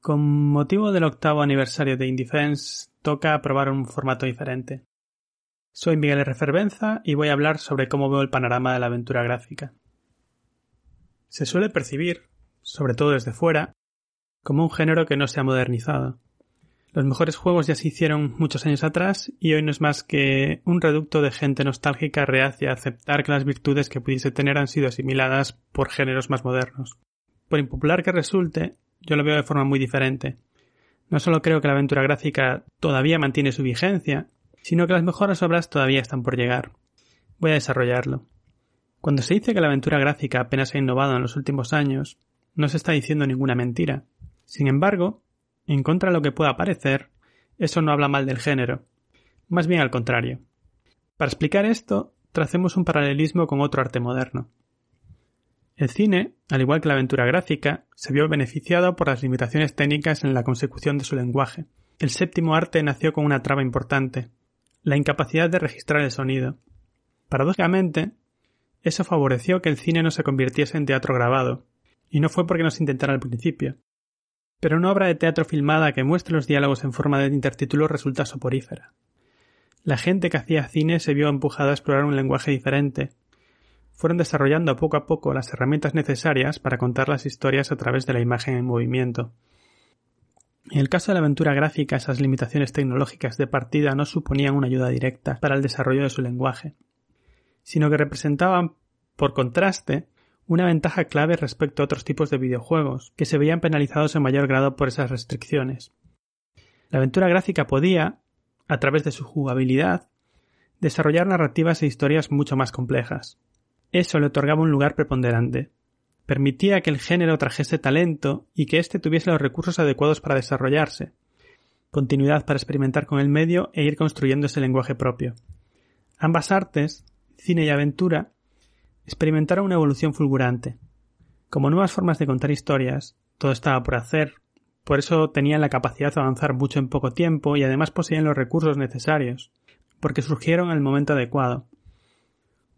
con motivo del octavo aniversario de Indefense, toca probar un formato diferente. Soy Miguel R. Fervenza y voy a hablar sobre cómo veo el panorama de la aventura gráfica. Se suele percibir, sobre todo desde fuera, como un género que no se ha modernizado. Los mejores juegos ya se hicieron muchos años atrás y hoy no es más que un reducto de gente nostálgica reacia a aceptar que las virtudes que pudiese tener han sido asimiladas por géneros más modernos. Por impopular que resulte, yo lo veo de forma muy diferente. No solo creo que la aventura gráfica todavía mantiene su vigencia, sino que las mejores obras todavía están por llegar. Voy a desarrollarlo. Cuando se dice que la aventura gráfica apenas ha innovado en los últimos años, no se está diciendo ninguna mentira. Sin embargo, en contra de lo que pueda parecer, eso no habla mal del género. Más bien al contrario. Para explicar esto, tracemos un paralelismo con otro arte moderno. El cine, al igual que la aventura gráfica, se vio beneficiado por las limitaciones técnicas en la consecución de su lenguaje. El séptimo arte nació con una traba importante, la incapacidad de registrar el sonido. Paradójicamente, eso favoreció que el cine no se convirtiese en teatro grabado, y no fue porque no se intentara al principio. Pero una obra de teatro filmada que muestre los diálogos en forma de intertítulos resulta soporífera. La gente que hacía cine se vio empujada a explorar un lenguaje diferente, fueron desarrollando poco a poco las herramientas necesarias para contar las historias a través de la imagen en movimiento. En el caso de la aventura gráfica, esas limitaciones tecnológicas de partida no suponían una ayuda directa para el desarrollo de su lenguaje, sino que representaban, por contraste, una ventaja clave respecto a otros tipos de videojuegos, que se veían penalizados en mayor grado por esas restricciones. La aventura gráfica podía, a través de su jugabilidad, desarrollar narrativas e historias mucho más complejas. Eso le otorgaba un lugar preponderante. Permitía que el género trajese talento y que éste tuviese los recursos adecuados para desarrollarse, continuidad para experimentar con el medio e ir construyendo ese lenguaje propio. Ambas artes, cine y aventura, experimentaron una evolución fulgurante. Como nuevas formas de contar historias, todo estaba por hacer, por eso tenían la capacidad de avanzar mucho en poco tiempo y además poseían los recursos necesarios, porque surgieron el momento adecuado.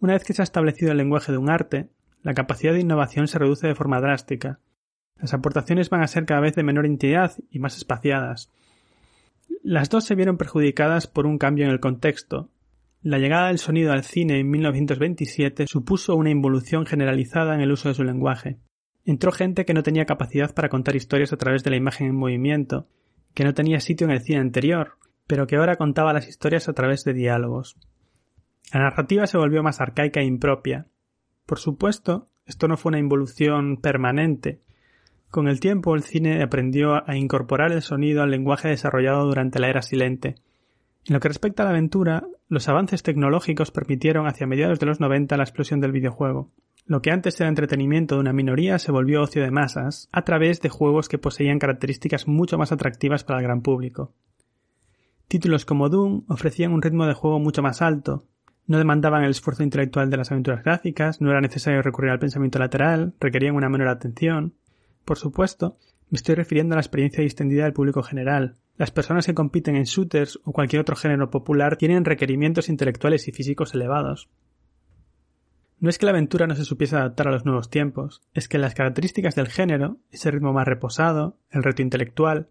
Una vez que se ha establecido el lenguaje de un arte, la capacidad de innovación se reduce de forma drástica. Las aportaciones van a ser cada vez de menor entidad y más espaciadas. Las dos se vieron perjudicadas por un cambio en el contexto. La llegada del sonido al cine en 1927 supuso una involución generalizada en el uso de su lenguaje. Entró gente que no tenía capacidad para contar historias a través de la imagen en movimiento, que no tenía sitio en el cine anterior, pero que ahora contaba las historias a través de diálogos. La narrativa se volvió más arcaica e impropia. Por supuesto, esto no fue una involución permanente. Con el tiempo el cine aprendió a incorporar el sonido al lenguaje desarrollado durante la era silente. En lo que respecta a la aventura, los avances tecnológicos permitieron hacia mediados de los 90 la explosión del videojuego. Lo que antes era entretenimiento de una minoría se volvió ocio de masas a través de juegos que poseían características mucho más atractivas para el gran público. Títulos como Doom ofrecían un ritmo de juego mucho más alto, no demandaban el esfuerzo intelectual de las aventuras gráficas, no era necesario recurrir al pensamiento lateral, requerían una menor atención. Por supuesto, me estoy refiriendo a la experiencia distendida del público general. Las personas que compiten en shooters o cualquier otro género popular tienen requerimientos intelectuales y físicos elevados. No es que la aventura no se supiese adaptar a los nuevos tiempos, es que las características del género, ese ritmo más reposado, el reto intelectual,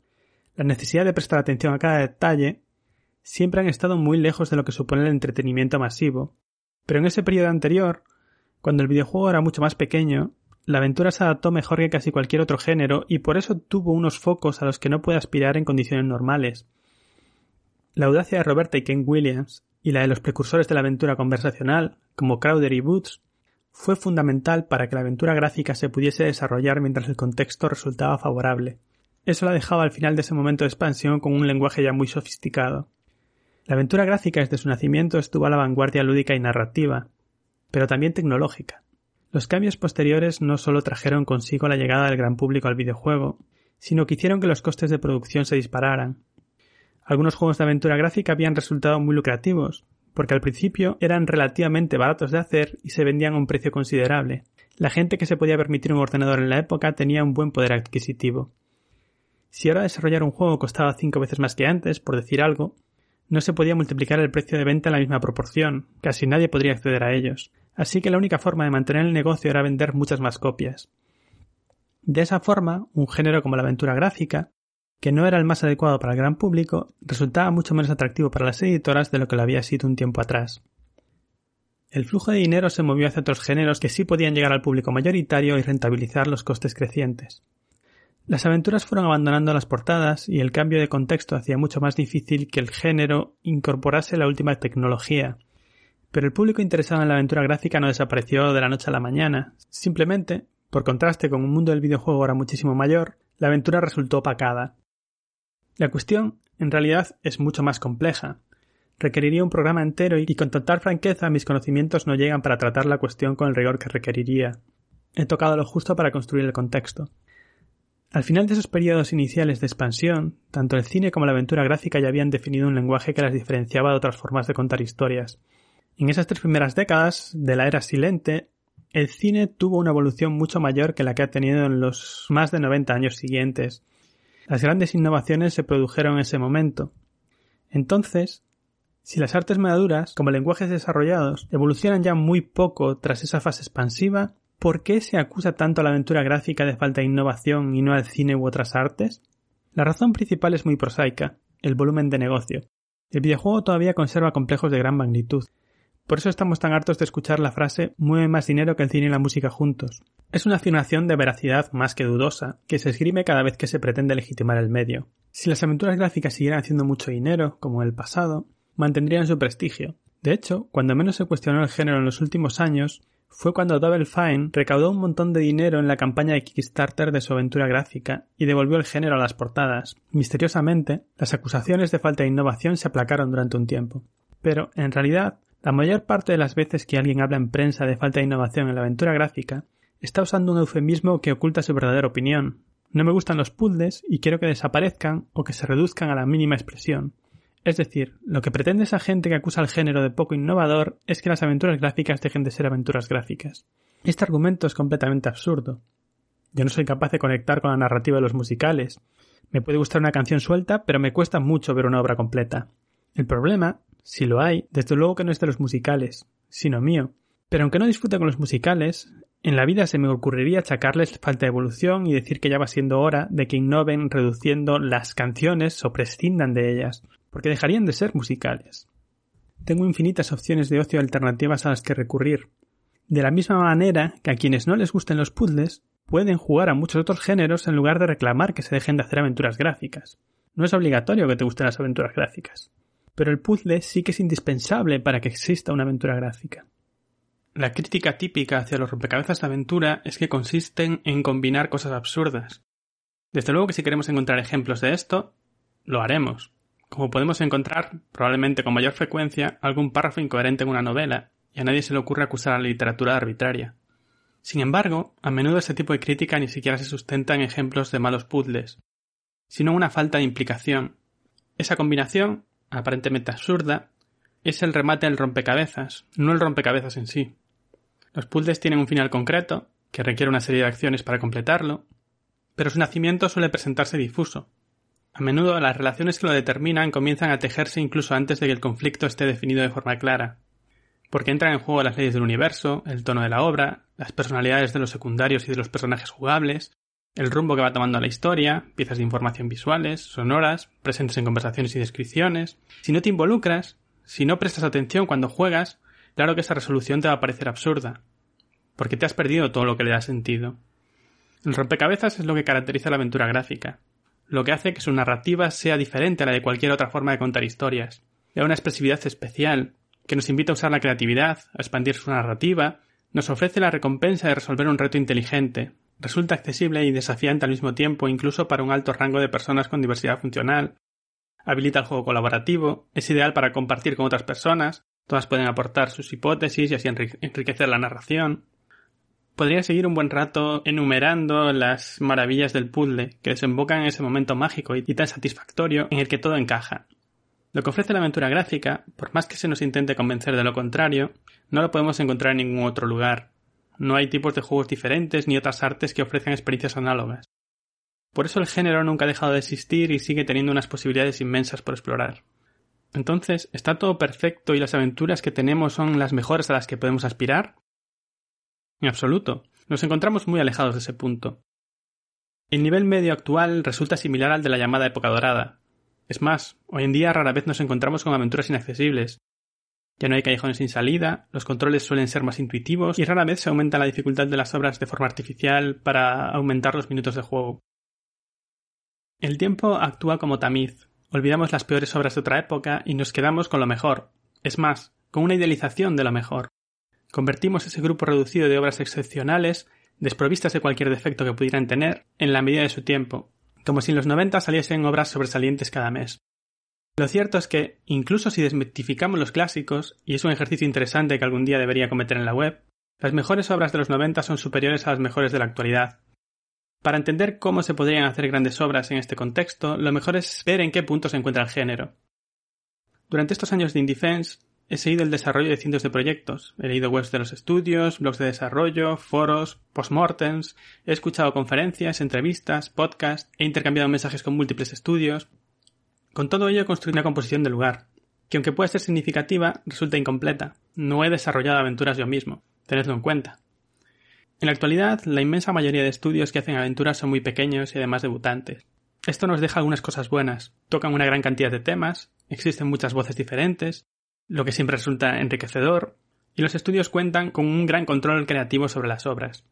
la necesidad de prestar atención a cada detalle, siempre han estado muy lejos de lo que supone el entretenimiento masivo. Pero en ese periodo anterior, cuando el videojuego era mucho más pequeño, la aventura se adaptó mejor que casi cualquier otro género y por eso tuvo unos focos a los que no puede aspirar en condiciones normales. La audacia de Roberta y Ken Williams y la de los precursores de la aventura conversacional, como Crowder y Boots, fue fundamental para que la aventura gráfica se pudiese desarrollar mientras el contexto resultaba favorable. Eso la dejaba al final de ese momento de expansión con un lenguaje ya muy sofisticado. La aventura gráfica desde su nacimiento estuvo a la vanguardia lúdica y narrativa, pero también tecnológica. Los cambios posteriores no solo trajeron consigo la llegada del gran público al videojuego, sino que hicieron que los costes de producción se dispararan. Algunos juegos de aventura gráfica habían resultado muy lucrativos, porque al principio eran relativamente baratos de hacer y se vendían a un precio considerable. La gente que se podía permitir un ordenador en la época tenía un buen poder adquisitivo. Si ahora desarrollar un juego costaba cinco veces más que antes, por decir algo, no se podía multiplicar el precio de venta en la misma proporción, casi nadie podría acceder a ellos, así que la única forma de mantener el negocio era vender muchas más copias. De esa forma, un género como la aventura gráfica, que no era el más adecuado para el gran público, resultaba mucho menos atractivo para las editoras de lo que lo había sido un tiempo atrás. El flujo de dinero se movió hacia otros géneros que sí podían llegar al público mayoritario y rentabilizar los costes crecientes. Las aventuras fueron abandonando las portadas y el cambio de contexto hacía mucho más difícil que el género incorporase la última tecnología. Pero el público interesado en la aventura gráfica no desapareció de la noche a la mañana. Simplemente por contraste con un mundo del videojuego ahora muchísimo mayor, la aventura resultó opacada. La cuestión, en realidad, es mucho más compleja. Requeriría un programa entero y con total franqueza mis conocimientos no llegan para tratar la cuestión con el rigor que requeriría. He tocado lo justo para construir el contexto. Al final de esos periodos iniciales de expansión, tanto el cine como la aventura gráfica ya habían definido un lenguaje que las diferenciaba de otras formas de contar historias. En esas tres primeras décadas de la era silente, el cine tuvo una evolución mucho mayor que la que ha tenido en los más de 90 años siguientes. Las grandes innovaciones se produjeron en ese momento. Entonces, si las artes maduras, como lenguajes desarrollados, evolucionan ya muy poco tras esa fase expansiva, ¿por qué se acusa tanto a la aventura gráfica de falta de innovación y no al cine u otras artes? La razón principal es muy prosaica, el volumen de negocio. El videojuego todavía conserva complejos de gran magnitud, por eso estamos tan hartos de escuchar la frase mueve más dinero que el cine y la música juntos. Es una afirmación de veracidad más que dudosa, que se esgrime cada vez que se pretende legitimar el medio. Si las aventuras gráficas siguieran haciendo mucho dinero, como en el pasado, mantendrían su prestigio. De hecho, cuando menos se cuestionó el género en los últimos años, fue cuando Double Fine recaudó un montón de dinero en la campaña de Kickstarter de su aventura gráfica y devolvió el género a las portadas. Misteriosamente, las acusaciones de falta de innovación se aplacaron durante un tiempo. Pero, en realidad, la mayor parte de las veces que alguien habla en prensa de falta de innovación en la aventura gráfica, está usando un eufemismo que oculta su verdadera opinión. No me gustan los puzzles y quiero que desaparezcan o que se reduzcan a la mínima expresión. Es decir, lo que pretende esa gente que acusa al género de poco innovador es que las aventuras gráficas dejen de ser aventuras gráficas. Este argumento es completamente absurdo. Yo no soy capaz de conectar con la narrativa de los musicales. Me puede gustar una canción suelta, pero me cuesta mucho ver una obra completa. El problema si lo hay, desde luego que no es de los musicales, sino mío. Pero aunque no disfrute con los musicales, en la vida se me ocurriría achacarles falta de evolución y decir que ya va siendo hora de que innoven reduciendo las canciones o prescindan de ellas, porque dejarían de ser musicales. Tengo infinitas opciones de ocio alternativas a las que recurrir. De la misma manera que a quienes no les gusten los puzzles, pueden jugar a muchos otros géneros en lugar de reclamar que se dejen de hacer aventuras gráficas. No es obligatorio que te gusten las aventuras gráficas pero el puzzle sí que es indispensable para que exista una aventura gráfica. La crítica típica hacia los rompecabezas de aventura es que consisten en combinar cosas absurdas. Desde luego que si queremos encontrar ejemplos de esto, lo haremos. Como podemos encontrar, probablemente con mayor frecuencia, algún párrafo incoherente en una novela, y a nadie se le ocurre acusar a la literatura arbitraria. Sin embargo, a menudo ese tipo de crítica ni siquiera se sustenta en ejemplos de malos puzzles, sino una falta de implicación. Esa combinación aparentemente absurda, es el remate del rompecabezas, no el rompecabezas en sí. Los puzzles tienen un final concreto, que requiere una serie de acciones para completarlo, pero su nacimiento suele presentarse difuso. A menudo las relaciones que lo determinan comienzan a tejerse incluso antes de que el conflicto esté definido de forma clara, porque entran en juego las leyes del universo, el tono de la obra, las personalidades de los secundarios y de los personajes jugables, el rumbo que va tomando la historia, piezas de información visuales, sonoras, presentes en conversaciones y descripciones. Si no te involucras, si no prestas atención cuando juegas, claro que esa resolución te va a parecer absurda, porque te has perdido todo lo que le da sentido. El rompecabezas es lo que caracteriza la aventura gráfica, lo que hace que su narrativa sea diferente a la de cualquier otra forma de contar historias. Da una expresividad especial, que nos invita a usar la creatividad, a expandir su narrativa, nos ofrece la recompensa de resolver un reto inteligente, Resulta accesible y desafiante al mismo tiempo incluso para un alto rango de personas con diversidad funcional. Habilita el juego colaborativo, es ideal para compartir con otras personas, todas pueden aportar sus hipótesis y así enriquecer la narración. Podría seguir un buen rato enumerando las maravillas del puzzle que desembocan en ese momento mágico y tan satisfactorio en el que todo encaja. Lo que ofrece la aventura gráfica, por más que se nos intente convencer de lo contrario, no lo podemos encontrar en ningún otro lugar. No hay tipos de juegos diferentes ni otras artes que ofrezcan experiencias análogas. Por eso el género nunca ha dejado de existir y sigue teniendo unas posibilidades inmensas por explorar. Entonces, ¿está todo perfecto y las aventuras que tenemos son las mejores a las que podemos aspirar? En absoluto. Nos encontramos muy alejados de ese punto. El nivel medio actual resulta similar al de la llamada época dorada. Es más, hoy en día rara vez nos encontramos con aventuras inaccesibles. Ya no hay callejones sin salida, los controles suelen ser más intuitivos y rara vez se aumenta la dificultad de las obras de forma artificial para aumentar los minutos de juego. El tiempo actúa como tamiz. Olvidamos las peores obras de otra época y nos quedamos con lo mejor. Es más, con una idealización de lo mejor. Convertimos ese grupo reducido de obras excepcionales, desprovistas de cualquier defecto que pudieran tener, en la medida de su tiempo, como si en los 90 saliesen obras sobresalientes cada mes. Lo cierto es que, incluso si desmitificamos los clásicos, y es un ejercicio interesante que algún día debería cometer en la web, las mejores obras de los 90 son superiores a las mejores de la actualidad. Para entender cómo se podrían hacer grandes obras en este contexto, lo mejor es ver en qué punto se encuentra el género. Durante estos años de Indefense, He seguido el desarrollo de cientos de proyectos. He leído webs de los estudios, blogs de desarrollo, foros, postmortems, he escuchado conferencias, entrevistas, podcasts, he intercambiado mensajes con múltiples estudios. Con todo ello he construido una composición del lugar, que aunque puede ser significativa, resulta incompleta. No he desarrollado aventuras yo mismo. Tenedlo en cuenta. En la actualidad, la inmensa mayoría de estudios que hacen aventuras son muy pequeños y además debutantes. Esto nos deja algunas cosas buenas. Tocan una gran cantidad de temas, existen muchas voces diferentes, lo que siempre resulta enriquecedor, y los estudios cuentan con un gran control creativo sobre las obras.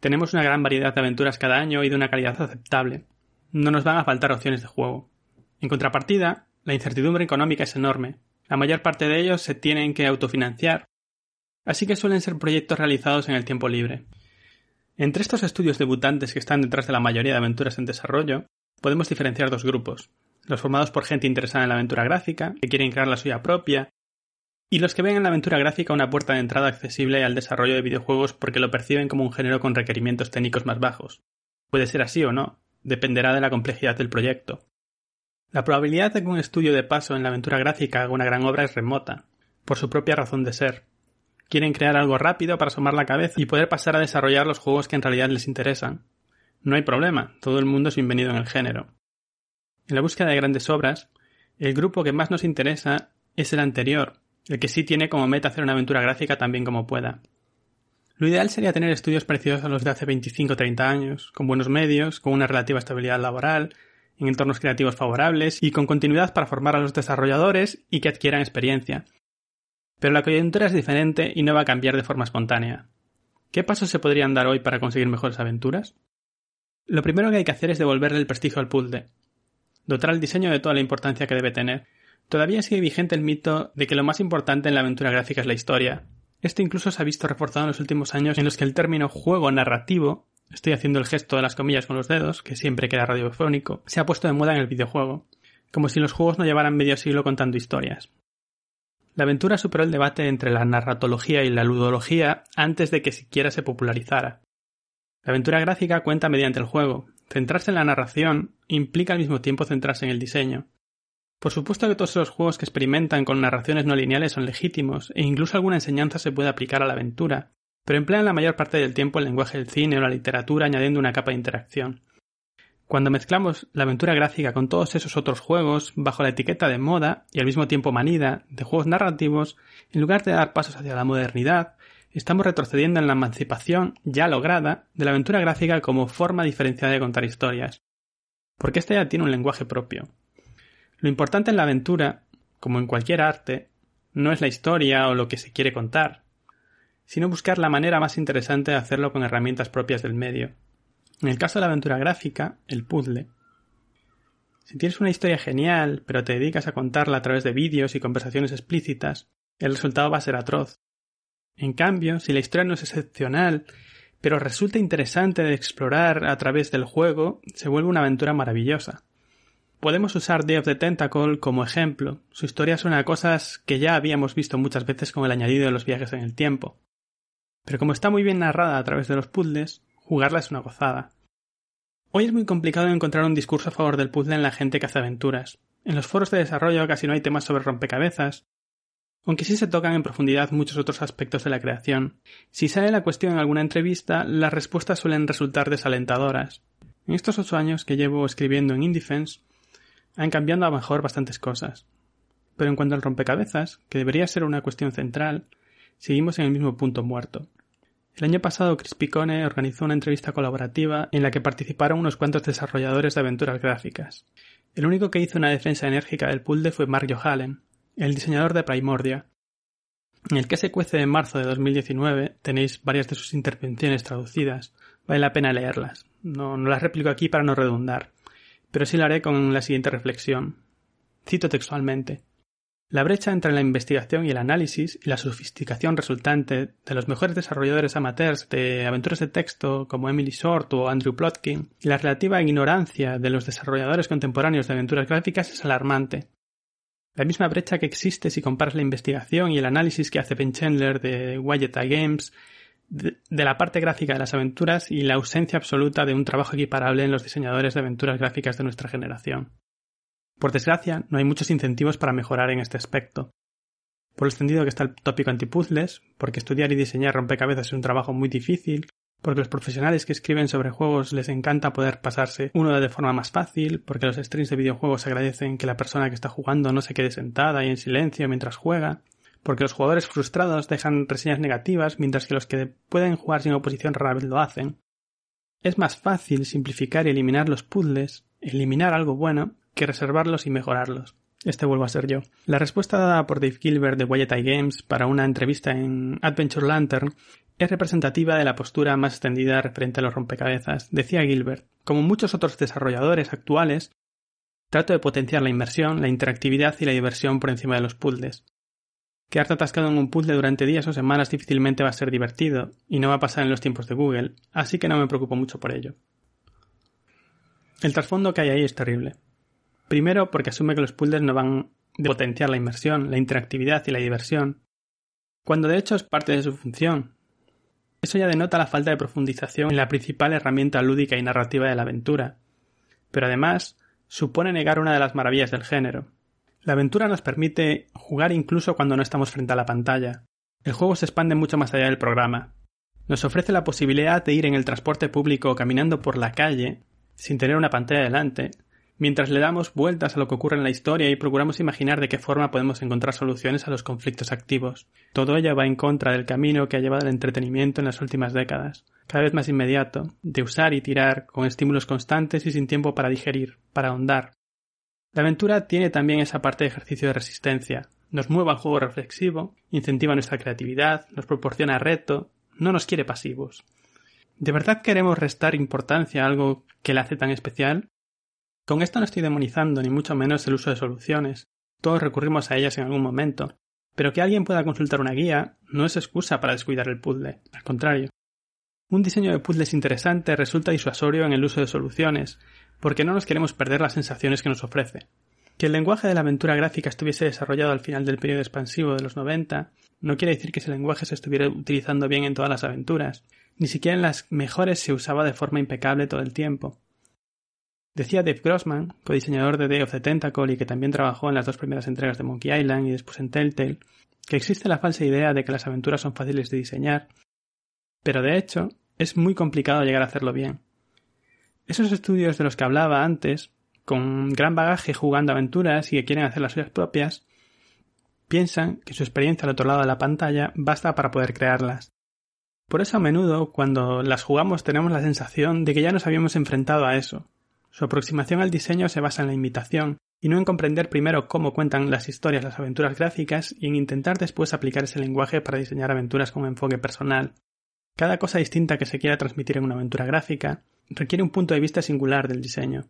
Tenemos una gran variedad de aventuras cada año y de una calidad aceptable. No nos van a faltar opciones de juego. En contrapartida, la incertidumbre económica es enorme. La mayor parte de ellos se tienen que autofinanciar, así que suelen ser proyectos realizados en el tiempo libre. Entre estos estudios debutantes que están detrás de la mayoría de aventuras en desarrollo, podemos diferenciar dos grupos. Los formados por gente interesada en la aventura gráfica, que quieren crear la suya propia y los que ven en la aventura gráfica una puerta de entrada accesible al desarrollo de videojuegos porque lo perciben como un género con requerimientos técnicos más bajos. Puede ser así o no, dependerá de la complejidad del proyecto. La probabilidad de que un estudio de paso en la aventura gráfica haga una gran obra es remota, por su propia razón de ser. Quieren crear algo rápido para asomar la cabeza y poder pasar a desarrollar los juegos que en realidad les interesan. No hay problema, todo el mundo es bienvenido en el género. En la búsqueda de grandes obras, el grupo que más nos interesa es el anterior, el que sí tiene como meta hacer una aventura gráfica tan bien como pueda. Lo ideal sería tener estudios parecidos a los de hace 25 o 30 años, con buenos medios, con una relativa estabilidad laboral, en entornos creativos favorables y con continuidad para formar a los desarrolladores y que adquieran experiencia. Pero la coyuntura es diferente y no va a cambiar de forma espontánea. ¿Qué pasos se podrían dar hoy para conseguir mejores aventuras? Lo primero que hay que hacer es devolverle el prestigio al puzzle, dotar al diseño de toda la importancia que debe tener Todavía sigue vigente el mito de que lo más importante en la aventura gráfica es la historia. Esto incluso se ha visto reforzado en los últimos años en los que el término juego narrativo, estoy haciendo el gesto de las comillas con los dedos, que siempre queda radiofónico, se ha puesto de moda en el videojuego, como si los juegos no llevaran medio siglo contando historias. La aventura superó el debate entre la narratología y la ludología antes de que siquiera se popularizara. La aventura gráfica cuenta mediante el juego. Centrarse en la narración implica al mismo tiempo centrarse en el diseño. Por supuesto que todos los juegos que experimentan con narraciones no lineales son legítimos, e incluso alguna enseñanza se puede aplicar a la aventura, pero emplean la mayor parte del tiempo el lenguaje del cine o la literatura añadiendo una capa de interacción. Cuando mezclamos la aventura gráfica con todos esos otros juegos bajo la etiqueta de moda y al mismo tiempo manida de juegos narrativos, en lugar de dar pasos hacia la modernidad, estamos retrocediendo en la emancipación ya lograda de la aventura gráfica como forma diferenciada de contar historias. Porque ésta ya tiene un lenguaje propio, lo importante en la aventura, como en cualquier arte, no es la historia o lo que se quiere contar, sino buscar la manera más interesante de hacerlo con herramientas propias del medio. En el caso de la aventura gráfica, el puzzle. Si tienes una historia genial, pero te dedicas a contarla a través de vídeos y conversaciones explícitas, el resultado va a ser atroz. En cambio, si la historia no es excepcional, pero resulta interesante de explorar a través del juego, se vuelve una aventura maravillosa. Podemos usar Day of the Tentacle como ejemplo. Su historia suena a cosas que ya habíamos visto muchas veces con el añadido de los viajes en el tiempo. Pero como está muy bien narrada a través de los puzzles, jugarla es una gozada. Hoy es muy complicado encontrar un discurso a favor del puzzle en la gente que hace aventuras. En los foros de desarrollo casi no hay temas sobre rompecabezas, aunque sí se tocan en profundidad muchos otros aspectos de la creación. Si sale la cuestión en alguna entrevista, las respuestas suelen resultar desalentadoras. En estos ocho años que llevo escribiendo en Indefense, han cambiado a mejor bastantes cosas. Pero en cuanto al rompecabezas, que debería ser una cuestión central, seguimos en el mismo punto muerto. El año pasado Chris Picone organizó una entrevista colaborativa en la que participaron unos cuantos desarrolladores de aventuras gráficas. El único que hizo una defensa enérgica del puzzle fue Mark Johallen, el diseñador de Primordia. En el que se cuece en marzo de 2019 tenéis varias de sus intervenciones traducidas. Vale la pena leerlas. No, no las replico aquí para no redundar, pero sí lo haré con la siguiente reflexión. Cito textualmente. La brecha entre la investigación y el análisis y la sofisticación resultante de los mejores desarrolladores amateurs de aventuras de texto como Emily Short o Andrew Plotkin y la relativa ignorancia de los desarrolladores contemporáneos de aventuras gráficas es alarmante. La misma brecha que existe si comparas la investigación y el análisis que hace Ben Chandler de Widget Games de, la parte gráfica de las aventuras y la ausencia absoluta de un trabajo equiparable en los diseñadores de aventuras gráficas de nuestra generación. Por desgracia, no hay muchos incentivos para mejorar en este aspecto. Por lo extendido que está el tópico antipuzzles, porque estudiar y diseñar rompecabezas es un trabajo muy difícil, porque los profesionales que escriben sobre juegos les encanta poder pasarse uno de forma más fácil, porque los streams de videojuegos agradecen que la persona que está jugando no se quede sentada y en silencio mientras juega, porque los jugadores frustrados dejan reseñas negativas mientras que los que pueden jugar sin oposición rara vez lo hacen. Es más fácil simplificar y eliminar los puzzles, eliminar algo bueno, que reservarlos y mejorarlos. Este vuelvo a ser yo. La respuesta dada por Dave Gilbert de Wyatt Games para una entrevista en Adventure Lantern es representativa de la postura más extendida referente a los rompecabezas. Decía Gilbert, como muchos otros desarrolladores actuales, trato de potenciar la inmersión, la interactividad y la diversión por encima de los puzzles. Quedarte atascado en un puzzle durante días o semanas difícilmente va a ser divertido, y no va a pasar en los tiempos de Google, así que no me preocupo mucho por ello. El trasfondo que hay ahí es terrible. Primero, porque asume que los puzzles no van a potenciar la inmersión, la interactividad y la diversión, cuando de hecho es parte de su función. Eso ya denota la falta de profundización en la principal herramienta lúdica y narrativa de la aventura. Pero además, supone negar una de las maravillas del género. La aventura nos permite jugar incluso cuando no estamos frente a la pantalla. El juego se expande mucho más allá del programa. Nos ofrece la posibilidad de ir en el transporte público o caminando por la calle, sin tener una pantalla delante, mientras le damos vueltas a lo que ocurre en la historia y procuramos imaginar de qué forma podemos encontrar soluciones a los conflictos activos. Todo ello va en contra del camino que ha llevado el entretenimiento en las últimas décadas, cada vez más inmediato, de usar y tirar, con estímulos constantes y sin tiempo para digerir, para ahondar. La aventura tiene también esa parte de ejercicio de resistencia, nos mueve al juego reflexivo, incentiva nuestra creatividad, nos proporciona reto, no nos quiere pasivos. ¿De verdad queremos restar importancia a algo que le hace tan especial? Con esto no estoy demonizando ni mucho menos el uso de soluciones. Todos recurrimos a ellas en algún momento. Pero que alguien pueda consultar una guía no es excusa para descuidar el puzzle. Al contrario. Un diseño de puzzles interesante resulta disuasorio en el uso de soluciones, porque no nos queremos perder las sensaciones que nos ofrece. Que el lenguaje de la aventura gráfica estuviese desarrollado al final del periodo expansivo de los 90 no quiere decir que ese lenguaje se estuviera utilizando bien en todas las aventuras. Ni siquiera en las mejores se usaba de forma impecable todo el tiempo. Decía Dave Grossman, codiseñador de Day of the Tentacle y que también trabajó en las dos primeras entregas de Monkey Island y después en Telltale, que existe la falsa idea de que las aventuras son fáciles de diseñar, pero de hecho es muy complicado llegar a hacerlo bien. Esos estudios de los que hablaba antes, con gran bagaje jugando aventuras y que quieren hacer las suyas propias, piensan que su experiencia al otro lado de la pantalla basta para poder crearlas. Por eso a menudo, cuando las jugamos, tenemos la sensación de que ya nos habíamos enfrentado a eso, su aproximación al diseño se basa en la imitación, y no en comprender primero cómo cuentan las historias las aventuras gráficas y en intentar después aplicar ese lenguaje para diseñar aventuras con enfoque personal. Cada cosa distinta que se quiera transmitir en una aventura gráfica requiere un punto de vista singular del diseño.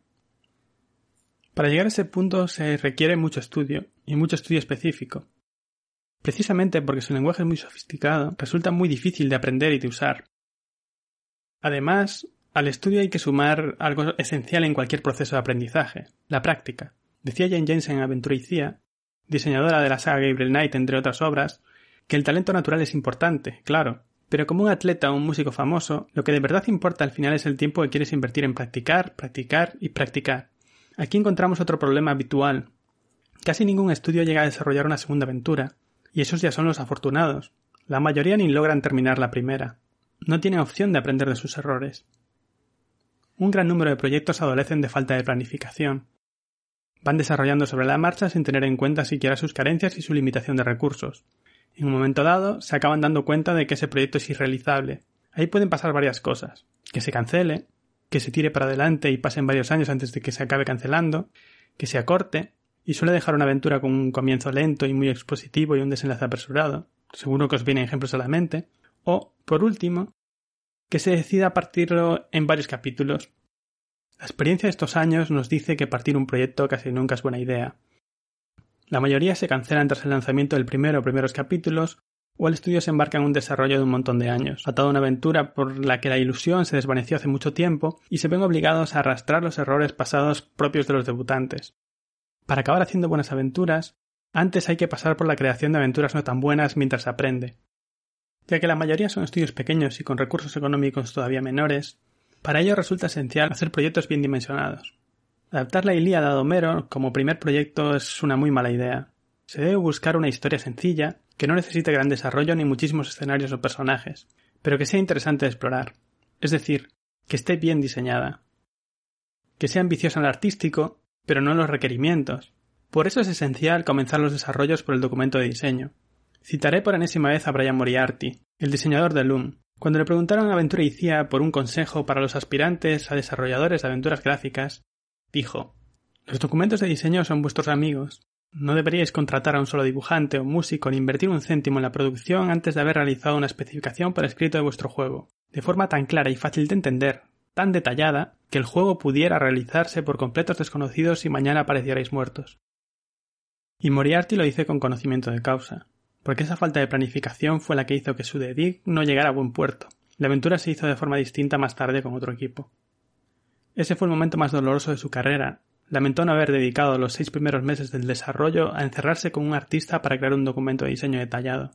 Para llegar a ese punto se requiere mucho estudio, y mucho estudio específico. Precisamente porque su lenguaje es muy sofisticado, resulta muy difícil de aprender y de usar. Además, al estudio hay que sumar algo esencial en cualquier proceso de aprendizaje, la práctica. Decía Jane Jensen en Aventura diseñadora de la saga Gabriel Knight, entre otras obras, que el talento natural es importante, claro, Pero como un atleta o un músico famoso, lo que de verdad importa al final es el tiempo que quieres invertir en practicar, practicar y practicar. Aquí encontramos otro problema habitual. Casi ningún estudio llega a desarrollar una segunda aventura, y esos ya son los afortunados. La mayoría ni logran terminar la primera. No tienen opción de aprender de sus errores. Un gran número de proyectos adolecen de falta de planificación. Van desarrollando sobre la marcha sin tener en cuenta siquiera sus carencias y su limitación de recursos. En un momento dado, se acaban dando cuenta de que ese proyecto es irrealizable. Ahí pueden pasar varias cosas. Que se cancele, que se tire para adelante y pasen varios años antes de que se acabe cancelando, que se acorte, y suele dejar una aventura con un comienzo lento y muy expositivo y un desenlace apresurado. Seguro que os vienen ejemplos a la mente. O, por último, que se decida partirlo en varios capítulos. La experiencia de estos años nos dice que partir un proyecto casi nunca es buena idea. La mayoría se cancelan tras el lanzamiento del primero o primeros capítulos, o el estudio se embarca en un desarrollo de un montón de años, atado a una aventura por la que la ilusión se desvaneció hace mucho tiempo y se ven obligados a arrastrar los errores pasados propios de los debutantes. Para acabar haciendo buenas aventuras, antes hay que pasar por la creación de aventuras no tan buenas mientras aprende. Ya que la mayoría son estudios pequeños y con recursos económicos todavía menores, para ello resulta esencial hacer proyectos bien dimensionados. Adaptar la Ilíada de Homero como primer proyecto es una muy mala idea. Se debe buscar una historia sencilla, que no necesite gran desarrollo ni muchísimos escenarios o personajes, pero que sea interesante de explorar. Es decir, que esté bien diseñada. Que sea ambiciosa en lo artístico, pero no en los requerimientos. Por eso es esencial comenzar los desarrollos por el documento de diseño. Citaré por enésima vez a Brian Moriarty, el diseñador de Loom. Cuando le preguntaron a Aventura ICIA por un consejo para los aspirantes a desarrolladores de aventuras gráficas, Dijo Los documentos de diseño son vuestros amigos. No deberíais contratar a un solo dibujante o músico ni invertir un céntimo en la producción antes de haber realizado una especificación por escrito de vuestro juego, de forma tan clara y fácil de entender, tan detallada, que el juego pudiera realizarse por completos desconocidos y mañana aparecierais muertos. Y Moriarty lo dice con conocimiento de causa, porque esa falta de planificación fue la que hizo que su The no llegara a buen puerto. La aventura se hizo de forma distinta más tarde con otro equipo. Ese fue el momento más doloroso de su carrera. Lamentó no haber dedicado los seis primeros meses del desarrollo a encerrarse con un artista para crear un documento de diseño detallado.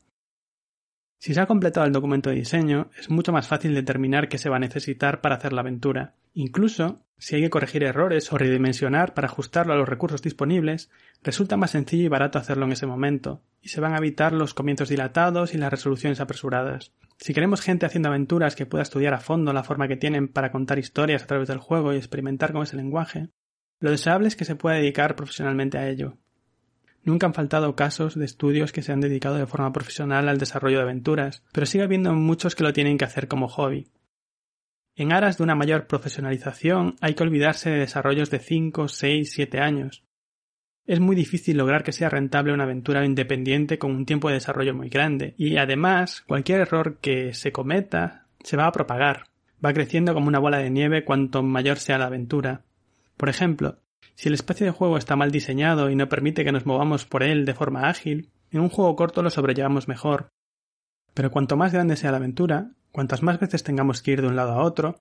Si se ha completado el documento de diseño, es mucho más fácil determinar qué se va a necesitar para hacer la aventura. Incluso, si hay que corregir errores o redimensionar para ajustarlo a los recursos disponibles, resulta más sencillo y barato hacerlo en ese momento, y se van a evitar los comienzos dilatados y las resoluciones apresuradas. Si queremos gente haciendo aventuras que pueda estudiar a fondo la forma que tienen para contar historias a través del juego y experimentar con ese lenguaje, lo deseable es que se pueda dedicar profesionalmente a ello. Nunca han faltado casos de estudios que se han dedicado de forma profesional al desarrollo de aventuras, pero sigue habiendo muchos que lo tienen que hacer como hobby. En aras de una mayor profesionalización hay que olvidarse de desarrollos de 5, 6, 7 años, es muy difícil lograr que sea rentable una aventura independiente con un tiempo de desarrollo muy grande, y además cualquier error que se cometa se va a propagar, va creciendo como una bola de nieve cuanto mayor sea la aventura. Por ejemplo, si el espacio de juego está mal diseñado y no permite que nos movamos por él de forma ágil, en un juego corto lo sobrellevamos mejor. Pero cuanto más grande sea la aventura, cuantas más veces tengamos que ir de un lado a otro,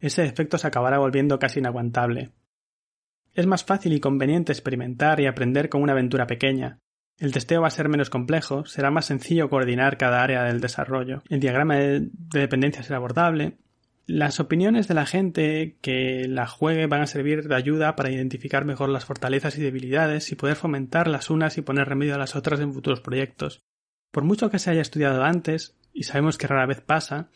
ese efecto se acabará volviendo casi inaguantable. Es más fácil y conveniente experimentar y aprender con una aventura pequeña. El testeo va a ser menos complejo, será más sencillo coordinar cada área del desarrollo. El diagrama de, dependencia será abordable. Las opiniones de la gente que la juegue van a servir de ayuda para identificar mejor las fortalezas y debilidades y poder fomentar las unas y poner remedio a las otras en futuros proyectos. Por mucho que se haya estudiado antes, y sabemos que rara vez pasa,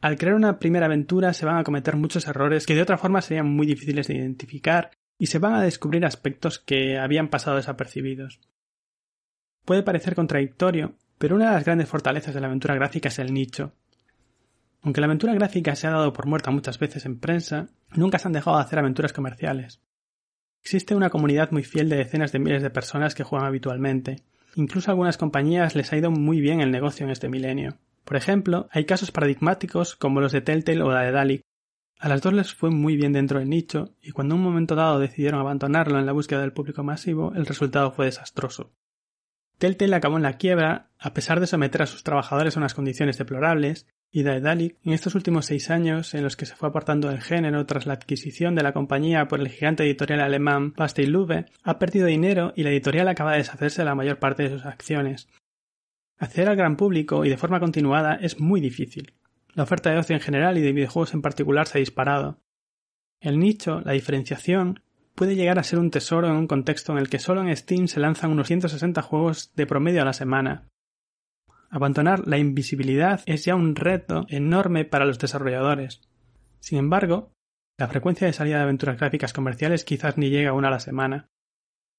al crear una primera aventura se van a cometer muchos errores que de otra forma serían muy difíciles de identificar y se van a descubrir aspectos que habían pasado desapercibidos. Puede parecer contradictorio, pero una de las grandes fortalezas de la aventura gráfica es el nicho. Aunque la aventura gráfica se ha dado por muerta muchas veces en prensa, nunca se han dejado de hacer aventuras comerciales. Existe una comunidad muy fiel de decenas de miles de personas que juegan habitualmente. Incluso a algunas compañías les ha ido muy bien el negocio en este milenio. Por ejemplo, hay casos paradigmáticos como los de Telltale o la de a las dos les fue muy bien dentro del nicho, y cuando un momento dado decidieron abandonarlo en la búsqueda del público masivo, el resultado fue desastroso. Telltale acabó en la quiebra, a pesar de someter a sus trabajadores a unas condiciones deplorables, y Daedalic, en estos últimos seis años, en los que se fue apartando del género tras la adquisición de la compañía por el gigante editorial alemán Bastei Lube, ha perdido dinero y la editorial acaba de deshacerse de la mayor parte de sus acciones. Acceder al gran público y de forma continuada es muy difícil. La oferta de ocio en general y de videojuegos en particular se ha disparado. El nicho, la diferenciación, puede llegar a ser un tesoro en un contexto en el que solo en Steam se lanzan unos 160 juegos de promedio a la semana. Abandonar la invisibilidad es ya un reto enorme para los desarrolladores. Sin embargo, la frecuencia de salida de aventuras gráficas comerciales quizás ni llega a una a la semana.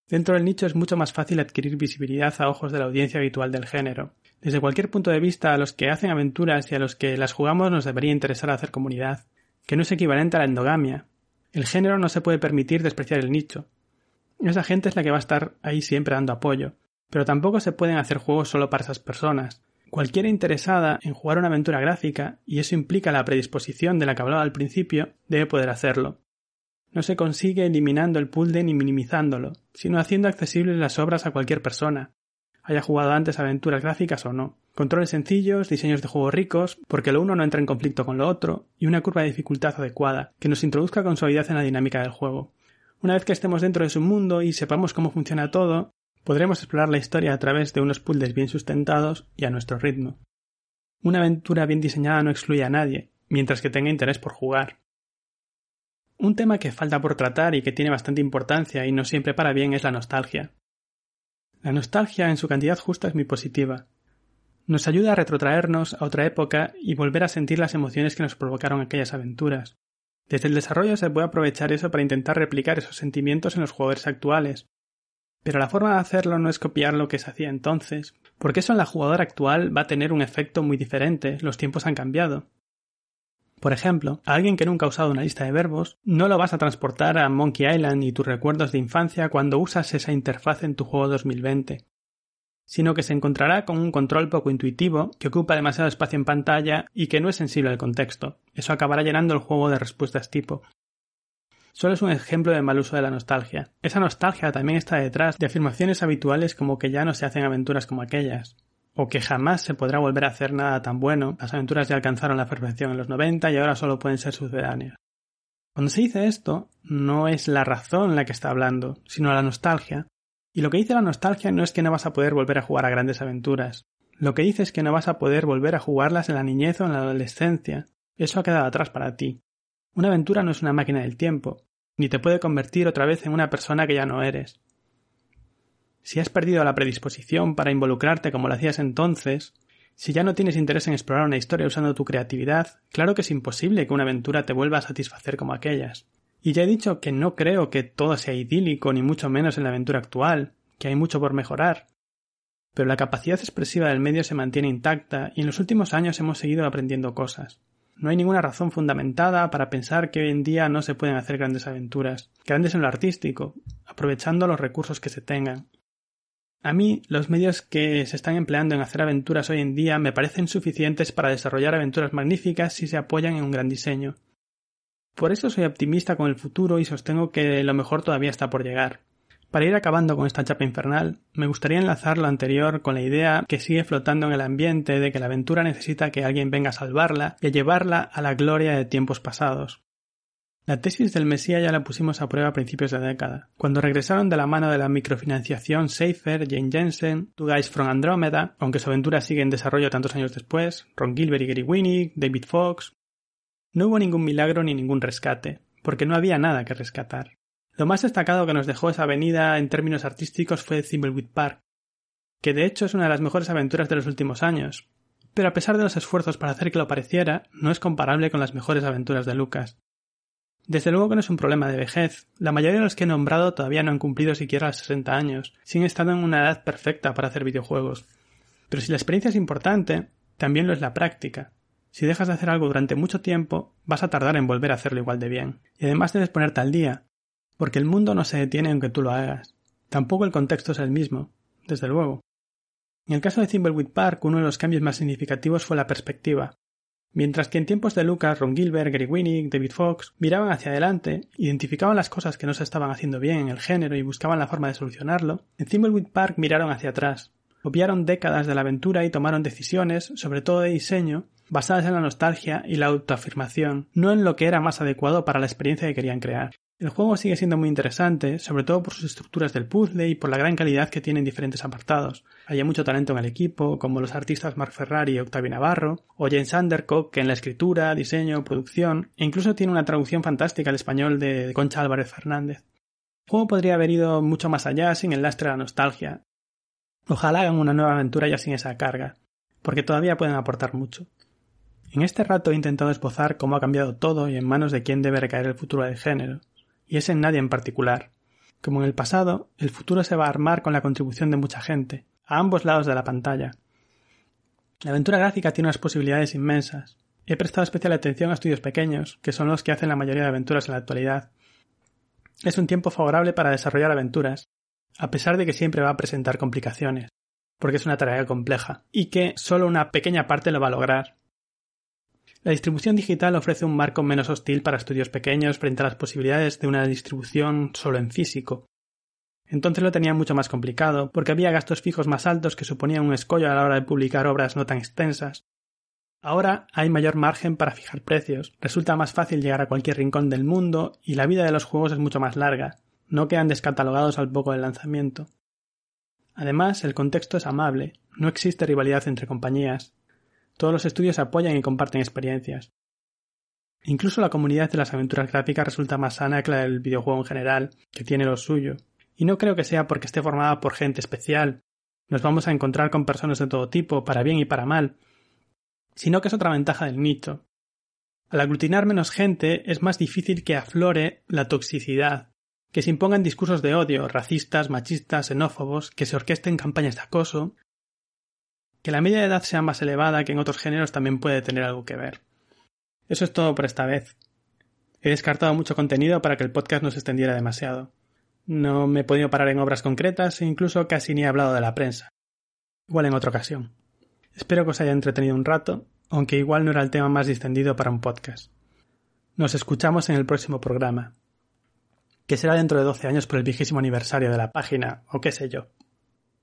Dentro del nicho es mucho más fácil adquirir visibilidad a ojos de la audiencia habitual del género. Desde cualquier punto de vista, a los que hacen aventuras y a los que las jugamos nos debería interesar hacer comunidad, que no es equivalente a la endogamia, el género no se puede permitir despreciar el nicho. Esa gente es la que va a estar ahí siempre dando apoyo, pero tampoco se pueden hacer juegos solo para esas personas. Cualquiera interesada en jugar una aventura gráfica, y eso implica la predisposición de la que hablaba al principio, debe poder hacerlo. No se consigue eliminando el puzzle ni minimizándolo, sino haciendo accesibles las obras a cualquier persona, haya jugado antes aventuras gráficas o no. Controles sencillos, diseños de juegos ricos, porque lo uno no entra en conflicto con lo otro, y una curva de dificultad adecuada, que nos introduzca con suavidad en la dinámica del juego. Una vez que estemos dentro de su mundo y sepamos cómo funciona todo, podremos explorar la historia a través de unos puzzles bien sustentados y a nuestro ritmo. Una aventura bien diseñada no excluye a nadie, mientras que tenga interés por jugar. Un tema que falta por tratar y que tiene bastante importancia y no siempre para bien es la nostalgia. La nostalgia en su cantidad justa es muy positiva. Nos ayuda a retrotraernos a otra época y volver a sentir las emociones que nos provocaron aquellas aventuras. Desde el desarrollo se puede aprovechar eso para intentar replicar esos sentimientos en los jugadores actuales. Pero la forma de hacerlo no es copiar lo que se hacía entonces, porque eso en la jugadora actual va a tener un efecto muy diferente, los tiempos han cambiado. Por ejemplo, a alguien que nunca ha usado una lista de verbos, no lo vas a transportar a Monkey Island y tus recuerdos de infancia cuando usas esa interfaz en tu juego 2020, sino que se encontrará con un control poco intuitivo, que ocupa demasiado espacio en pantalla y que no es sensible al contexto. Eso acabará llenando el juego de respuestas tipo. Solo es un ejemplo de mal uso de la nostalgia. Esa nostalgia también está detrás de afirmaciones habituales como que ya no se hacen aventuras como aquellas, o que jamás se podrá volver a hacer nada tan bueno, las aventuras ya alcanzaron la perfección en los 90 y ahora solo pueden ser sucedáneas. Cuando se dice esto, no es la razón la que está hablando, sino la nostalgia. Y lo que dice la nostalgia no es que no vas a poder volver a jugar a grandes aventuras. Lo que dice es que no vas a poder volver a jugarlas en la niñez o en la adolescencia. Eso ha quedado atrás para ti. Una aventura no es una máquina del tiempo, ni te puede convertir otra vez en una persona que ya no eres. Si has perdido la predisposición para involucrarte como lo hacías entonces, si ya no tienes interés en explorar una historia usando tu creatividad, claro que es imposible que una aventura te vuelva a satisfacer como aquellas. Y ya he dicho que no creo que todo sea idílico, ni mucho menos en la aventura actual, que hay mucho por mejorar. Pero la capacidad expresiva del medio se mantiene intacta y en los últimos años hemos seguido aprendiendo cosas. No hay ninguna razón fundamentada para pensar que hoy en día no se pueden hacer grandes aventuras, grandes en lo artístico, aprovechando los recursos que se tengan. A mí, los medios que se están empleando en hacer aventuras hoy en día me parecen suficientes para desarrollar aventuras magníficas si se apoyan en un gran diseño. Por eso soy optimista con el futuro y sostengo que lo mejor todavía está por llegar. Para ir acabando con esta chapa infernal, me gustaría enlazar lo anterior con la idea que sigue flotando en el ambiente de que la aventura necesita que alguien venga a salvarla y a llevarla a la gloria de tiempos pasados. La tesis del Mesías ya la pusimos a prueba a principios de década, cuando regresaron de la mano de la microfinanciación Safer, Jane Jensen, Two Guys from Andromeda, aunque su aventura sigue en desarrollo tantos años después, Ron Gilbert y Gary Winnick, David Fox. No hubo ningún milagro ni ningún rescate, porque no había nada que rescatar. Lo más destacado que nos dejó esa avenida en términos artísticos fue Thimbleweed Park, que de hecho es una de las mejores aventuras de los últimos años, pero a pesar de los esfuerzos para hacer que lo pareciera, no es comparable con las mejores aventuras de Lucas. Desde luego que no es un problema de vejez. La mayoría de los que he nombrado todavía no han cumplido siquiera los 60 años, sin estar en una edad perfecta para hacer videojuegos. Pero si la experiencia es importante, también lo es la práctica. Si dejas de hacer algo durante mucho tiempo, vas a tardar en volver a hacerlo igual de bien. Y además debes ponerte al día, porque el mundo no se detiene aunque tú lo hagas. Tampoco el contexto es el mismo, desde luego. En el caso de Thimbleweed Park, uno de los cambios más significativos fue la perspectiva. Mientras que en tiempos de Lucas, Ron Gilbert, Gary Winnick, David Fox miraban hacia adelante, identificaban las cosas que no se estaban haciendo bien en el género y buscaban la forma de solucionarlo, en Thimbleweed Park miraron hacia atrás, obviaron décadas de la aventura y tomaron decisiones, sobre todo de diseño, basadas en la nostalgia y la autoafirmación, no en lo que era más adecuado para la experiencia que querían crear. El juego sigue siendo muy interesante, sobre todo por sus estructuras del puzzle y por la gran calidad que tiene en diferentes apartados. Hay mucho talento en el equipo, como los artistas Mark Ferrari y Octavio Navarro, o James Undercock, que en la escritura, diseño, producción, e incluso tiene una traducción fantástica al español de Concha Álvarez Fernández. El juego podría haber ido mucho más allá sin el lastre de la nostalgia. Ojalá hagan una nueva aventura ya sin esa carga, porque todavía pueden aportar mucho. En este rato he intentado esbozar cómo ha cambiado todo y en manos de quién debe recaer el futuro del género, y es en nadie en particular. Como en el pasado, el futuro se va a armar con la contribución de mucha gente, a ambos lados de la pantalla. La aventura gráfica tiene unas posibilidades inmensas. He prestado especial atención a estudios pequeños, que son los que hacen la mayoría de aventuras en la actualidad. Es un tiempo favorable para desarrollar aventuras, a pesar de que siempre va a presentar complicaciones, porque es una tarea compleja, y que solo una pequeña parte lo va a lograr, la distribución digital ofrece un marco menos hostil para estudios pequeños frente a las posibilidades de una distribución solo en físico. Entonces lo tenía mucho más complicado, porque había gastos fijos más altos que suponían un escollo a la hora de publicar obras no tan extensas. Ahora hay mayor margen para fijar precios, resulta más fácil llegar a cualquier rincón del mundo y la vida de los juegos es mucho más larga, no quedan descatalogados al poco del lanzamiento. Además, el contexto es amable, no existe rivalidad entre compañías, todos los estudios apoyan y comparten experiencias. Incluso la comunidad de las aventuras gráficas resulta más sana que la del videojuego en general, que tiene lo suyo. Y no creo que sea porque esté formada por gente especial. Nos vamos a encontrar con personas de todo tipo, para bien y para mal, sino que es otra ventaja del nicho. Al aglutinar menos gente es más difícil que aflore la toxicidad, que se impongan discursos de odio, racistas, machistas, xenófobos, que se orquesten campañas de acoso, que la media de edad sea más elevada que en otros géneros también puede tener algo que ver. Eso es todo por esta vez. He descartado mucho contenido para que el podcast no se extendiera demasiado. No me he podido parar en obras concretas e incluso casi ni he hablado de la prensa. Igual en otra ocasión. Espero que os haya entretenido un rato, aunque igual no era el tema más distendido para un podcast. Nos escuchamos en el próximo programa, que será dentro de 12 años por el vigésimo aniversario de la página, o qué sé yo.